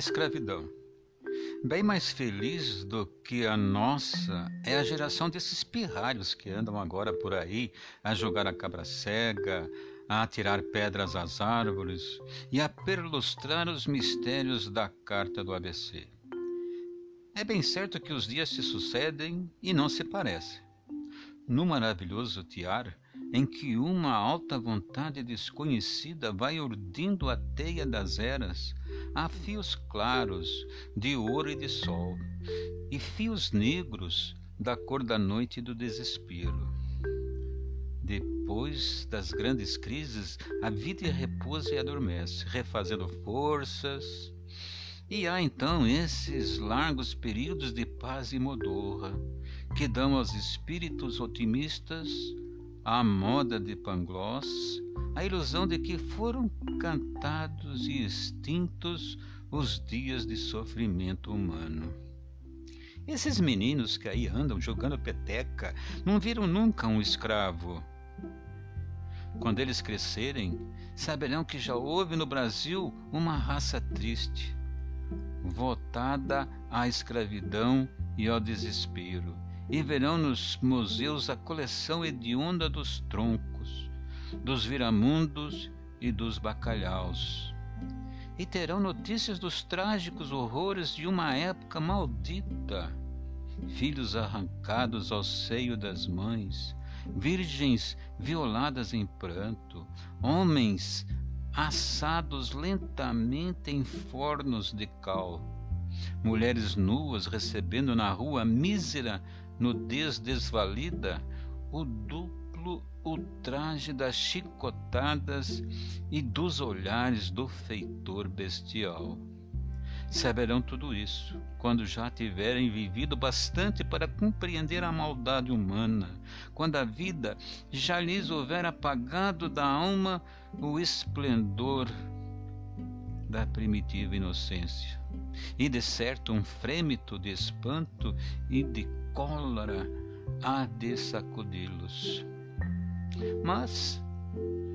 escravidão. Bem mais feliz do que a nossa é a geração desses pirralhos que andam agora por aí a jogar a cabra cega, a atirar pedras às árvores e a perlustrar os mistérios da carta do ABC. É bem certo que os dias se sucedem e não se parecem. No maravilhoso tiar, em que uma alta vontade desconhecida vai urdindo a teia das eras, há fios claros de ouro e de sol, e fios negros da cor da noite e do desespero. Depois das grandes crises, a vida repousa e adormece, refazendo forças. E há então esses largos períodos de paz e modorra, que dão aos espíritos otimistas a moda de Pangloss, a ilusão de que foram cantados e extintos os dias de sofrimento humano. Esses meninos que aí andam jogando peteca não viram nunca um escravo. Quando eles crescerem, saberão que já houve no Brasil uma raça triste, votada à escravidão e ao desespero e verão nos museus a coleção hedionda dos troncos, dos viramundos e dos bacalhaus. E terão notícias dos trágicos horrores de uma época maldita. Filhos arrancados ao seio das mães, virgens violadas em pranto, homens assados lentamente em fornos de cal, mulheres nuas recebendo na rua mísera nudez desvalida, o duplo ultraje das chicotadas e dos olhares do feitor bestial. Saberão tudo isso quando já tiverem vivido bastante para compreender a maldade humana, quando a vida já lhes houver apagado da alma o esplendor da primitiva inocência, e de certo um frêmito de espanto e de cólera há de sacudi-los. Mas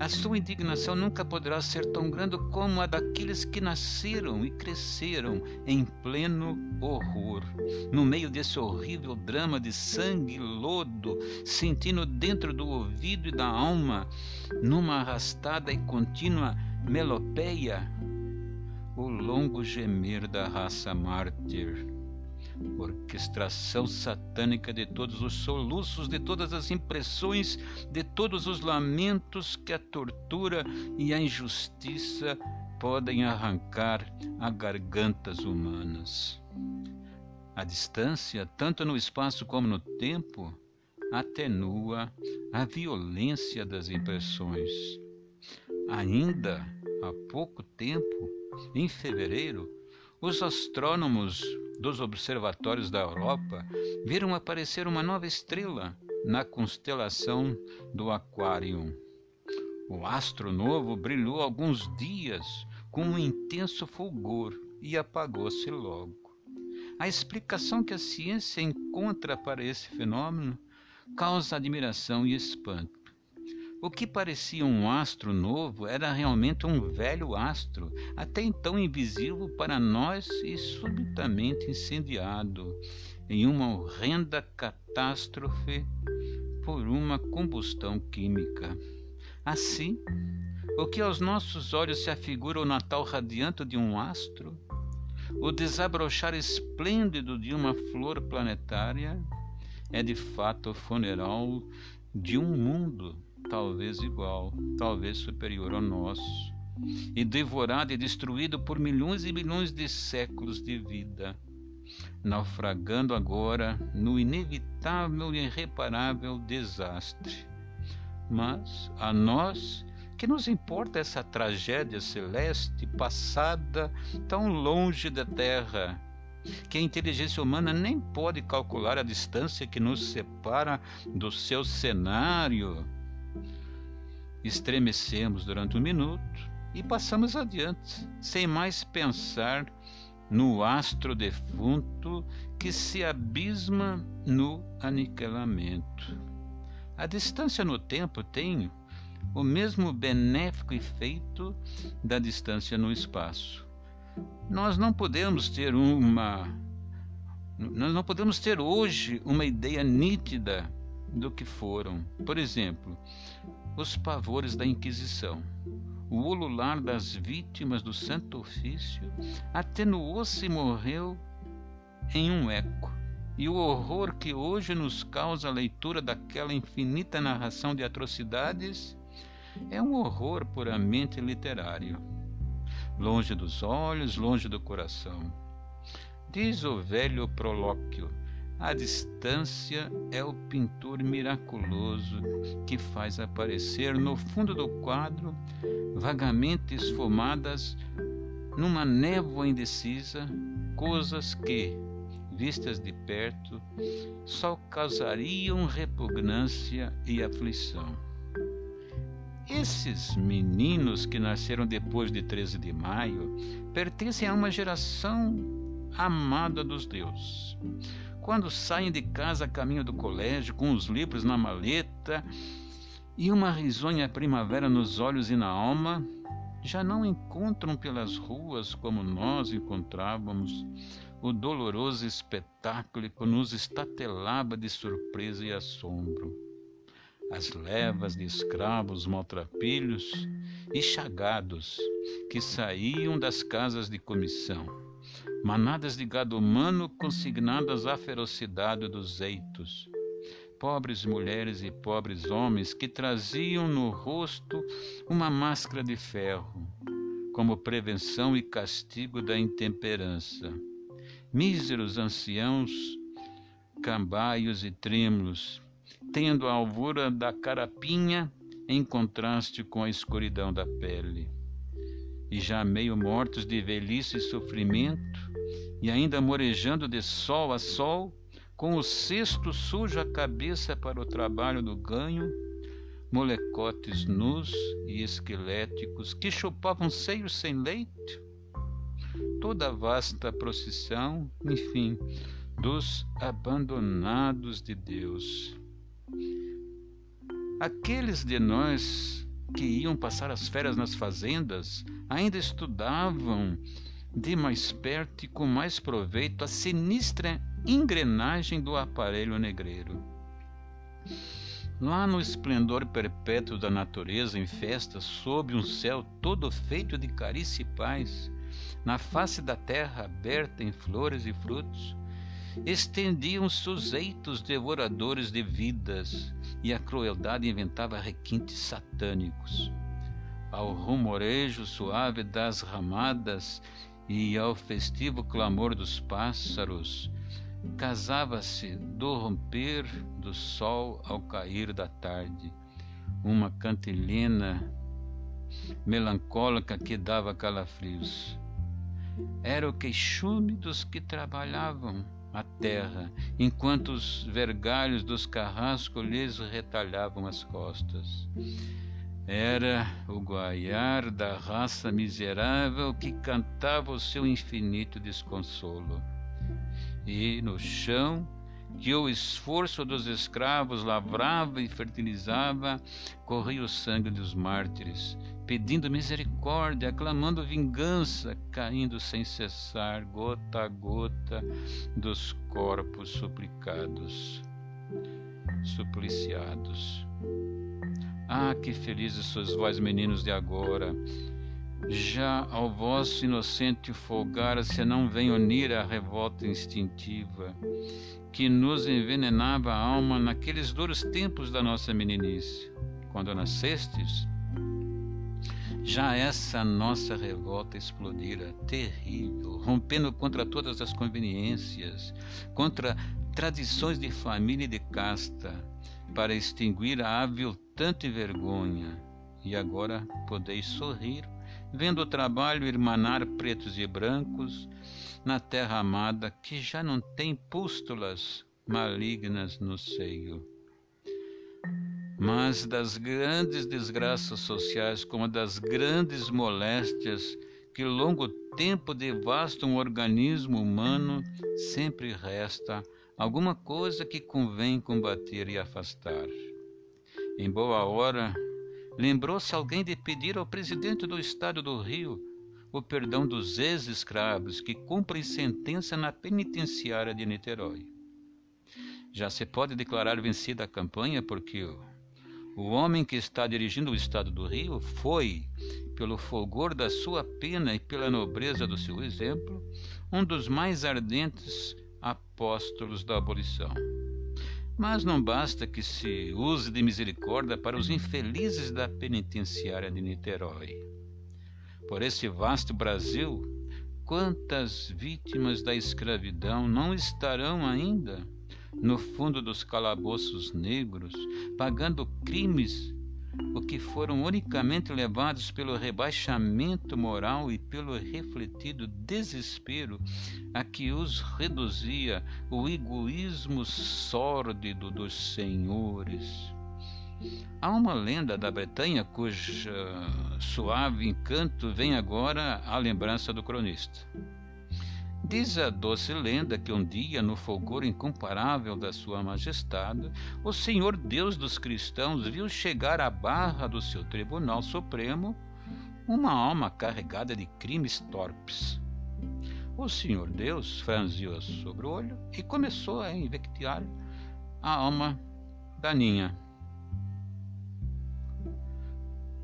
a sua indignação nunca poderá ser tão grande como a daqueles que nasceram e cresceram em pleno horror, no meio desse horrível drama de sangue e lodo, sentindo dentro do ouvido e da alma, numa arrastada e contínua melopeia, o longo gemer da raça mártir orquestração satânica de todos os soluços, de todas as impressões, de todos os lamentos que a tortura e a injustiça podem arrancar a gargantas humanas. A distância, tanto no espaço como no tempo, atenua a violência das impressões. Ainda há pouco tempo, em fevereiro, os astrônomos dos observatórios da Europa viram aparecer uma nova estrela na constelação do Aquarium. O astro novo brilhou alguns dias com um intenso fulgor e apagou-se logo. A explicação que a ciência encontra para esse fenômeno causa admiração e espanto. O que parecia um astro novo era realmente um velho astro, até então invisível para nós e subitamente incendiado em uma horrenda catástrofe por uma combustão química. Assim, o que aos nossos olhos se afigura o Natal radiante de um astro, o desabrochar esplêndido de uma flor planetária, é de fato o funeral de um mundo talvez igual, talvez superior ao nosso, e devorado e destruído por milhões e milhões de séculos de vida, naufragando agora no inevitável e irreparável desastre. Mas a nós, que nos importa essa tragédia celeste passada tão longe da Terra, que a inteligência humana nem pode calcular a distância que nos separa do seu cenário Estremecemos durante um minuto e passamos adiante, sem mais pensar no astro defunto que se abisma no aniquilamento. A distância no tempo tem o mesmo benéfico efeito da distância no espaço. Nós não podemos ter uma nós não podemos ter hoje uma ideia nítida do que foram. Por exemplo, os pavores da Inquisição. O ulular das vítimas do Santo Ofício atenuou-se e morreu em um eco. E o horror que hoje nos causa a leitura daquela infinita narração de atrocidades é um horror puramente literário, longe dos olhos, longe do coração. Diz o velho Prolóquio: a distância é o pintor miraculoso que faz aparecer no fundo do quadro, vagamente esfumadas, numa névoa indecisa, coisas que, vistas de perto, só causariam repugnância e aflição. Esses meninos que nasceram depois de 13 de maio pertencem a uma geração amada dos deuses. Quando saem de casa a caminho do colégio, com os livros na maleta e uma risonha primavera nos olhos e na alma, já não encontram pelas ruas como nós encontrávamos o doloroso espetáculo que nos estatelava de surpresa e assombro. As levas de escravos maltrapilhos e chagados que saíam das casas de comissão manadas de gado humano consignadas à ferocidade dos eitos, pobres mulheres e pobres homens que traziam no rosto uma máscara de ferro, como prevenção e castigo da intemperança, míseros anciãos, cambaios e trêmulos, tendo a alvura da carapinha em contraste com a escuridão da pele. E já meio mortos de velhice e sofrimento, e ainda morejando de sol a sol, com o cesto sujo a cabeça para o trabalho do ganho, molecotes nus e esqueléticos que chupavam seios sem leite, toda a vasta procissão, enfim, dos abandonados de Deus. Aqueles de nós que iam passar as férias nas fazendas ainda estudavam de mais perto e com mais proveito a sinistra engrenagem do aparelho negreiro. Lá no esplendor perpétuo da natureza em festa, sob um céu todo feito de carícia e paz, na face da terra aberta em flores e frutos, estendiam-se os eitos devoradores de vidas, e a crueldade inventava requintes satânicos. Ao rumorejo suave das ramadas e ao festivo clamor dos pássaros, casava-se do romper do sol ao cair da tarde, uma cantilena melancólica que dava calafrios. Era o queixume dos que trabalhavam a terra, enquanto os vergalhos dos carrascos lhes retalhavam as costas. Era o guaiar da raça miserável que cantava o seu infinito desconsolo. E no chão, que o esforço dos escravos lavrava e fertilizava, corria o sangue dos mártires, pedindo misericórdia, clamando vingança, caindo sem cessar, gota a gota, dos corpos suplicados, supliciados. Ah, que felizes sois vós, meninos de agora! Já ao vosso inocente folgar, se não vem unir a revolta instintiva que nos envenenava a alma naqueles duros tempos da nossa meninice. Quando nascestes, já essa nossa revolta explodira, terrível, rompendo contra todas as conveniências, contra tradições de família e de casta, para extinguir a aviltante vergonha. E agora podeis sorrir, vendo o trabalho irmanar pretos e brancos na terra amada que já não tem pústulas malignas no seio. Mas das grandes desgraças sociais, como das grandes moléstias que longo tempo devastam o organismo humano, sempre resta alguma coisa que convém combater e afastar. Em boa hora, lembrou-se alguém de pedir ao presidente do estado do Rio o perdão dos ex-escravos que cumprem sentença na penitenciária de Niterói. Já se pode declarar vencida a campanha porque o homem que está dirigindo o estado do Rio foi, pelo fulgor da sua pena e pela nobreza do seu exemplo, um dos mais ardentes apóstolos da abolição. Mas não basta que se use de misericórdia para os infelizes da penitenciária de Niterói. Por esse vasto Brasil, quantas vítimas da escravidão não estarão ainda? No fundo dos calabouços negros, pagando crimes, o que foram unicamente levados pelo rebaixamento moral e pelo refletido desespero a que os reduzia o egoísmo sórdido dos senhores. Há uma lenda da Bretanha cuja suave encanto vem agora à lembrança do cronista. Diz a doce lenda que um dia, no fulgor incomparável da Sua Majestade, o Senhor Deus dos cristãos viu chegar à barra do seu Tribunal Supremo uma alma carregada de crimes torpes. O Senhor Deus franziu sobre o olho e começou a invectar a alma daninha.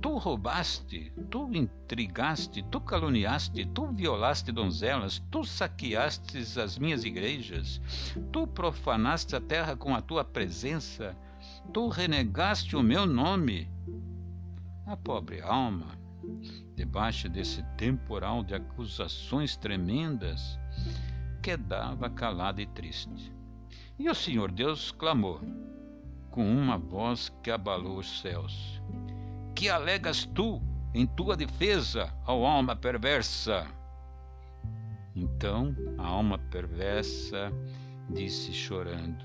Tu roubaste, tu intrigaste, tu caluniaste, tu violaste donzelas, tu saqueastes as minhas igrejas, tu profanaste a terra com a tua presença, tu renegaste o meu nome. A pobre alma, debaixo desse temporal de acusações tremendas, quedava calada e triste. E o Senhor Deus clamou, com uma voz que abalou os céus que alegas tu em tua defesa, ó alma perversa? Então a alma perversa disse chorando: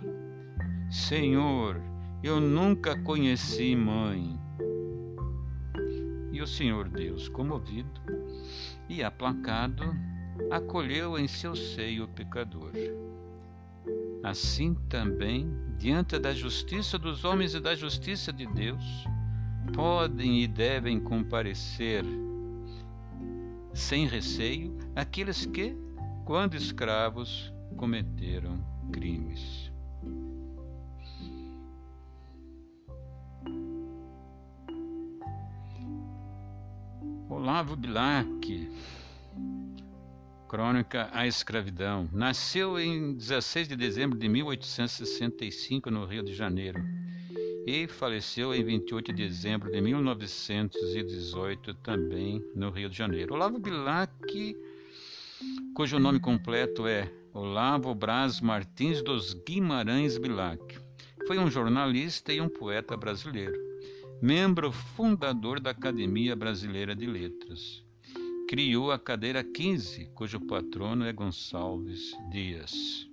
Senhor, eu nunca conheci mãe. E o Senhor Deus, comovido e aplacado, acolheu em seu seio o pecador. Assim também, diante da justiça dos homens e da justiça de Deus, podem e devem comparecer sem receio aqueles que, quando escravos, cometeram crimes. Olavo Bilac, Crônica à Escravidão, nasceu em 16 de dezembro de 1865 no Rio de Janeiro e faleceu em 28 de dezembro de 1918, também no Rio de Janeiro. Olavo Bilac, cujo nome completo é Olavo Braz Martins dos Guimarães Bilac, foi um jornalista e um poeta brasileiro, membro fundador da Academia Brasileira de Letras. Criou a cadeira 15, cujo patrono é Gonçalves Dias.